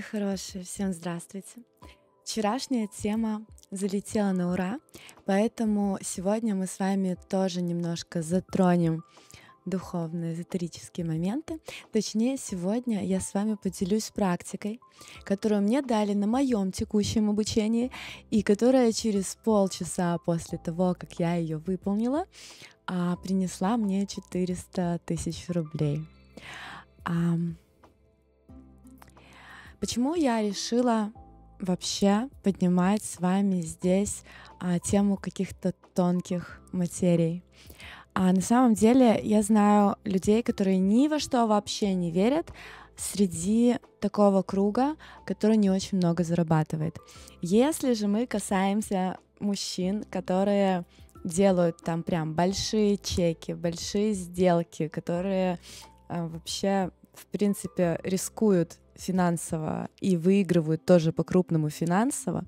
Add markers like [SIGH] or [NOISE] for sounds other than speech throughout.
Мои хорошие, всем здравствуйте. Вчерашняя тема залетела на ура, поэтому сегодня мы с вами тоже немножко затронем духовные, эзотерические моменты. Точнее, сегодня я с вами поделюсь практикой, которую мне дали на моем текущем обучении и которая через полчаса после того, как я ее выполнила, а, принесла мне 400 тысяч рублей. Почему я решила вообще поднимать с вами здесь а, тему каких-то тонких материй? А на самом деле я знаю людей, которые ни во что вообще не верят, среди такого круга, который не очень много зарабатывает. Если же мы касаемся мужчин, которые делают там прям большие чеки, большие сделки, которые э, вообще, в принципе, рискуют финансово и выигрывают тоже по-крупному финансово,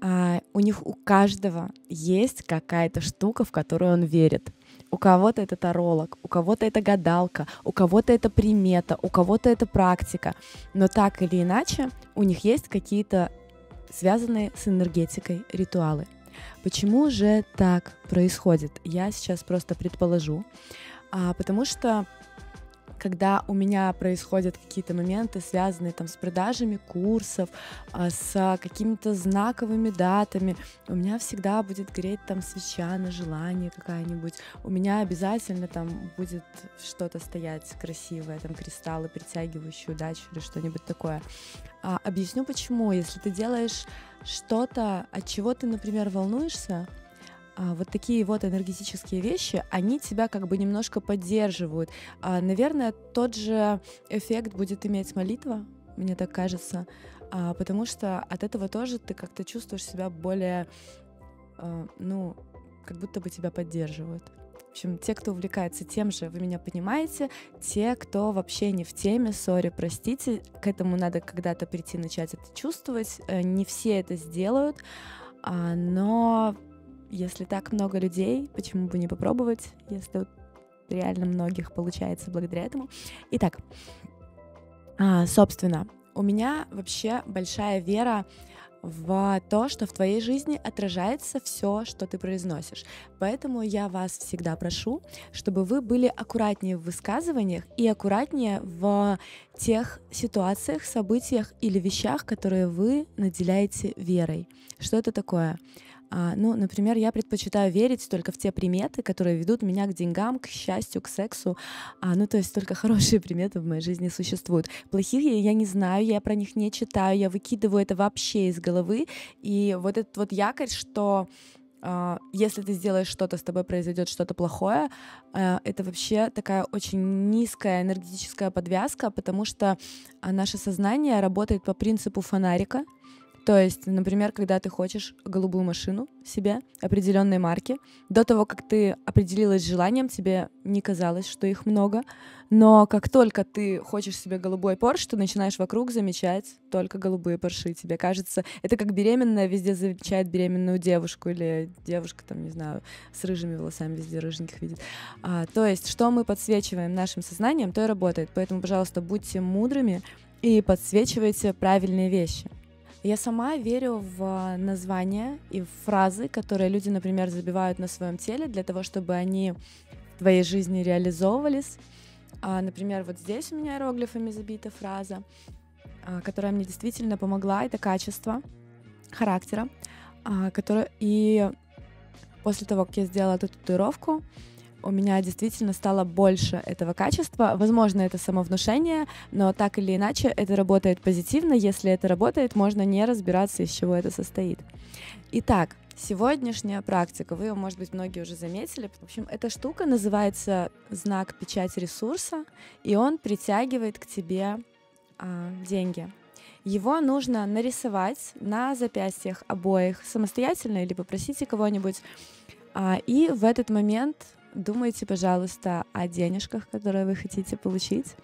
а, у них у каждого есть какая-то штука, в которую он верит. У кого-то это таролог, у кого-то это гадалка, у кого-то это примета, у кого-то это практика. Но так или иначе, у них есть какие-то связанные с энергетикой ритуалы. Почему же так происходит? Я сейчас просто предположу. А, потому что когда у меня происходят какие-то моменты, связанные там с продажами курсов, а, с какими-то знаковыми датами, у меня всегда будет греть там свеча на желание какая-нибудь, у меня обязательно там будет что-то стоять красивое, там кристаллы, притягивающие удачу или что-нибудь такое. А, объясню почему. Если ты делаешь что-то, от чего ты, например, волнуешься, вот такие вот энергетические вещи, они тебя как бы немножко поддерживают. А, наверное, тот же эффект будет иметь молитва, мне так кажется, а, потому что от этого тоже ты как-то чувствуешь себя более, а, ну, как будто бы тебя поддерживают. В общем, те, кто увлекается тем же, вы меня понимаете. Те, кто вообще не в теме, сори, простите, к этому надо когда-то прийти, начать это чувствовать. Э, не все это сделают, а, но если так много людей, почему бы не попробовать, если реально многих получается благодаря этому. Итак, а, собственно, у меня вообще большая вера в то, что в твоей жизни отражается все, что ты произносишь. Поэтому я вас всегда прошу, чтобы вы были аккуратнее в высказываниях и аккуратнее в тех ситуациях, событиях или вещах, которые вы наделяете верой. Что это такое? А, ну, например, я предпочитаю верить только в те приметы, которые ведут меня к деньгам, к счастью, к сексу. А, ну, то есть только [LAUGHS] хорошие приметы в моей жизни существуют. Плохие я не знаю, я про них не читаю, я выкидываю это вообще из головы. И вот этот вот якорь, что Uh, если ты сделаешь что-то, с тобой произойдет что-то плохое, uh, это вообще такая очень низкая энергетическая подвязка, потому что uh, наше сознание работает по принципу фонарика. То есть, например, когда ты хочешь голубую машину себе определенной марки, до того, как ты определилась желанием, тебе не казалось, что их много, но как только ты хочешь себе голубой Порш, ты начинаешь вокруг замечать только голубые Порши. Тебе кажется, это как беременная везде замечает беременную девушку или девушка, там, не знаю, с рыжими волосами везде рыженьких видит. А, то есть, что мы подсвечиваем нашим сознанием, то и работает. Поэтому, пожалуйста, будьте мудрыми и подсвечивайте правильные вещи. Я сама верю в названия и в фразы, которые люди, например, забивают на своем теле для того, чтобы они в твоей жизни реализовывались. А, например, вот здесь у меня иероглифами забита фраза, а, которая мне действительно помогла. Это качество характера, а, которое и после того, как я сделала эту татуировку, у меня действительно стало больше этого качества. Возможно, это самовнушение, но так или иначе это работает позитивно. Если это работает, можно не разбираться, из чего это состоит. Итак, сегодняшняя практика, вы ее, может быть, многие уже заметили. В общем, эта штука называется знак печать ресурса, и он притягивает к тебе а, деньги. Его нужно нарисовать на запястьях обоих самостоятельно или попросите кого-нибудь. А, и в этот момент думайте, пожалуйста, о денежках, которые вы хотите получить.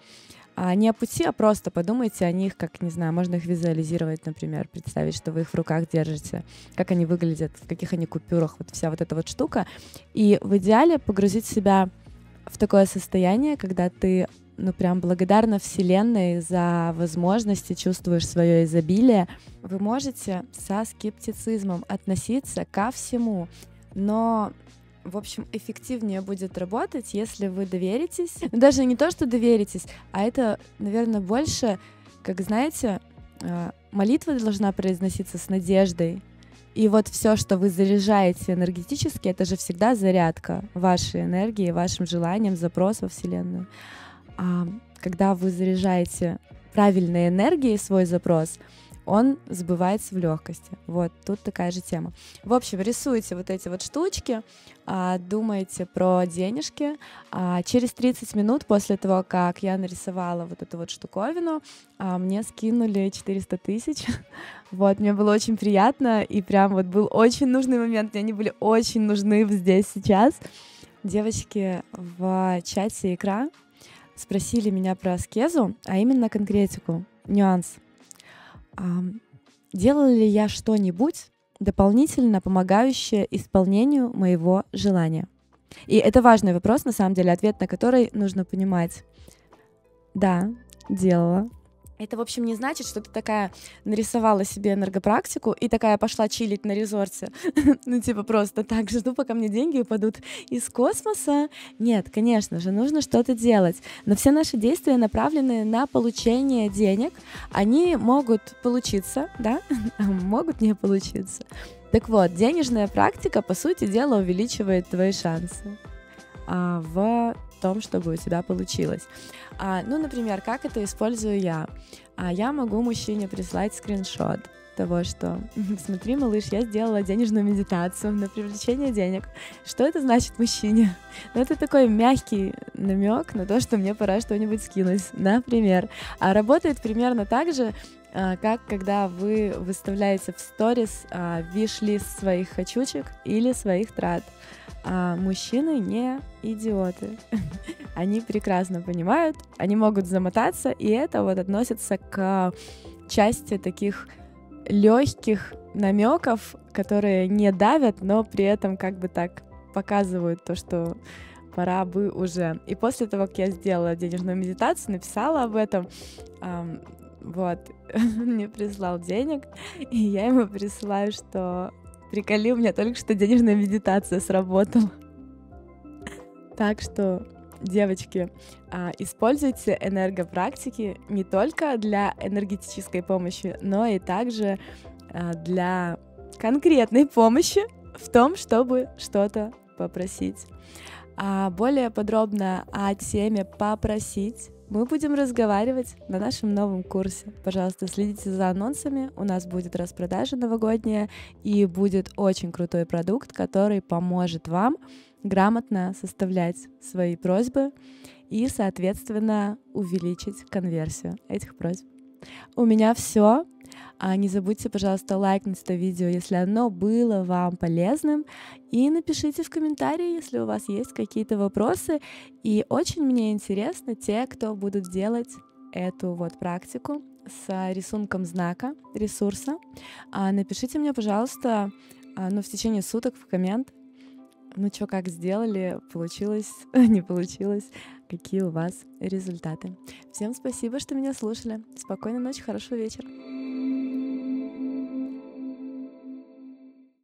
А не о пути, а просто подумайте о них, как, не знаю, можно их визуализировать, например, представить, что вы их в руках держите, как они выглядят, в каких они купюрах, вот вся вот эта вот штука. И в идеале погрузить себя в такое состояние, когда ты ну прям благодарна Вселенной за возможности, чувствуешь свое изобилие, вы можете со скептицизмом относиться ко всему, но в общем, эффективнее будет работать, если вы доверитесь. Ну, даже не то, что доверитесь, а это, наверное, больше, как знаете, а, молитва должна произноситься с надеждой. И вот все, что вы заряжаете энергетически, это же всегда зарядка вашей энергии, вашим желанием, запрос во Вселенную. А когда вы заряжаете правильной энергией свой запрос, он сбывается в легкости. Вот, тут такая же тема. В общем, рисуйте вот эти вот штучки, а, думайте про денежки. А, через 30 минут после того, как я нарисовала вот эту вот штуковину, а, мне скинули 400 тысяч. [LAUGHS] Вот, мне было очень приятно, и прям вот был очень нужный момент, мне они были очень нужны здесь сейчас. Девочки в чате икра спросили меня про аскезу, а именно конкретику, нюанс — делала ли я что-нибудь дополнительно помогающее исполнению моего желания? И это важный вопрос, на самом деле, ответ на который нужно понимать. Да, делала. Это, в общем, не значит, что ты такая нарисовала себе энергопрактику и такая пошла чилить на резорте. [LAUGHS] ну, типа просто так, жду, пока мне деньги упадут из космоса. Нет, конечно же, нужно что-то делать. Но все наши действия направлены на получение денег. Они могут получиться, да, [LAUGHS] могут не получиться. Так вот, денежная практика, по сути дела, увеличивает твои шансы а, в том, чтобы у тебя получилось. А, ну, например, как это использую я? А я могу мужчине прислать скриншот того, что [LAUGHS] смотри, малыш, я сделала денежную медитацию на привлечение денег. Что это значит мужчине? [LAUGHS] Ну, это такой мягкий намек на то, что мне пора что-нибудь скинуть, например. А работает примерно так же, как когда вы выставляете в сторис а, виш-лист своих хочучек или своих трат. А мужчины не идиоты. [LAUGHS] они прекрасно понимают, они могут замотаться, и это вот относится к части таких легких намеков, которые не давят, но при этом как бы так показывают то, что пора бы уже. И после того, как я сделала денежную медитацию, написала об этом, вот, [LAUGHS] мне прислал денег, и я ему присылаю, что приколи, у меня только что денежная медитация сработала. Так что, девочки, а, используйте энергопрактики не только для энергетической помощи, но и также а, для конкретной помощи в том, чтобы что-то попросить. А более подробно о теме «попросить» мы будем разговаривать на нашем новом курсе. Пожалуйста, следите за анонсами. У нас будет распродажа новогодняя и будет очень крутой продукт, который поможет вам грамотно составлять свои просьбы и, соответственно, увеличить конверсию этих просьб. У меня все. А не забудьте, пожалуйста, лайкнуть это видео, если оно было вам полезным. И напишите в комментарии, если у вас есть какие-то вопросы. И очень мне интересно те, кто будут делать эту вот практику с рисунком знака ресурса. А напишите мне, пожалуйста, а, ну, в течение суток в коммент, ну что, как сделали, получилось, [LAUGHS] не получилось, какие у вас результаты. Всем спасибо, что меня слушали. Спокойной ночи, хорошего вечера.